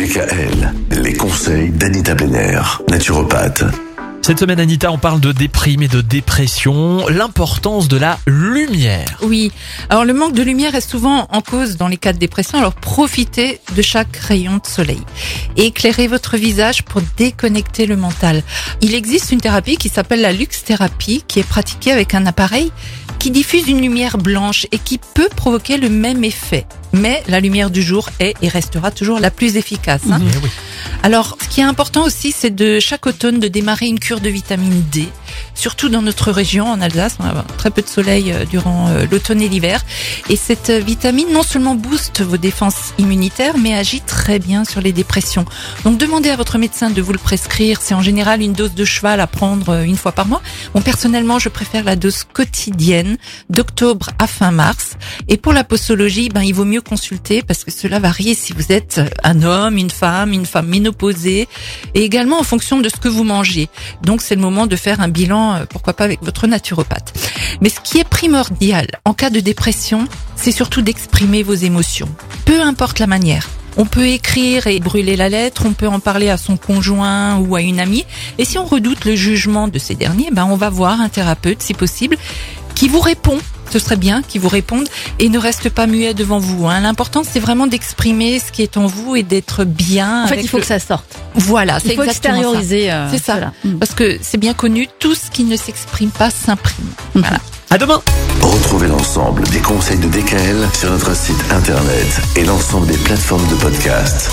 DKL, les conseils d'Anita Benner, naturopathe. Cette semaine, Anita, on parle de déprime et de dépression, l'importance de la lumière. Oui. Alors le manque de lumière est souvent en cause dans les cas de dépression. Alors profitez de chaque rayon de soleil et éclairez votre visage pour déconnecter le mental. Il existe une thérapie qui s'appelle la luxe thérapie qui est pratiquée avec un appareil qui diffuse une lumière blanche et qui peut provoquer le même effet. Mais la lumière du jour est et restera toujours la plus efficace. hein. Eh. Alors, ce qui est important aussi, c'est de chaque automne de démarrer une cure de vitamine D, surtout dans notre région, en Alsace. On a très peu de soleil euh, durant euh, l'automne et l'hiver. Et cette euh, vitamine, non seulement booste vos défenses immunitaires, mais agit très bien sur les dépressions. Donc, demandez à votre médecin de vous le prescrire. C'est en général une dose de cheval à prendre une fois par mois. Bon, personnellement, je préfère la dose quotidienne d'octobre à fin mars. Et pour la posologie, ben, il vaut mieux consulter parce que cela varie si vous êtes un homme, une femme, une femme ménopausée et également en fonction de ce que vous mangez. Donc c'est le moment de faire un bilan, euh, pourquoi pas avec votre naturopathe. Mais ce qui est primordial en cas de dépression, c'est surtout d'exprimer vos émotions. Peu importe la manière. On peut écrire et brûler la lettre, on peut en parler à son conjoint ou à une amie. Et si on redoute le jugement de ces derniers, ben on va voir un thérapeute si possible qui vous répond. Ce serait bien qu'il vous réponde et ne reste pas muet devant vous. hein. L'important, c'est vraiment d'exprimer ce qui est en vous et d'être bien. En fait, avec il faut le- que ça sorte. Voilà, c'est ça. extérioriser. euh, C'est ça. cela. Mm. Parce que c'est bien connu, tout ce qui ne s'exprime pas s'imprime. Voilà. À demain. Retrouvez l'ensemble des conseils de DKL sur notre site internet et l'ensemble des plateformes de podcast.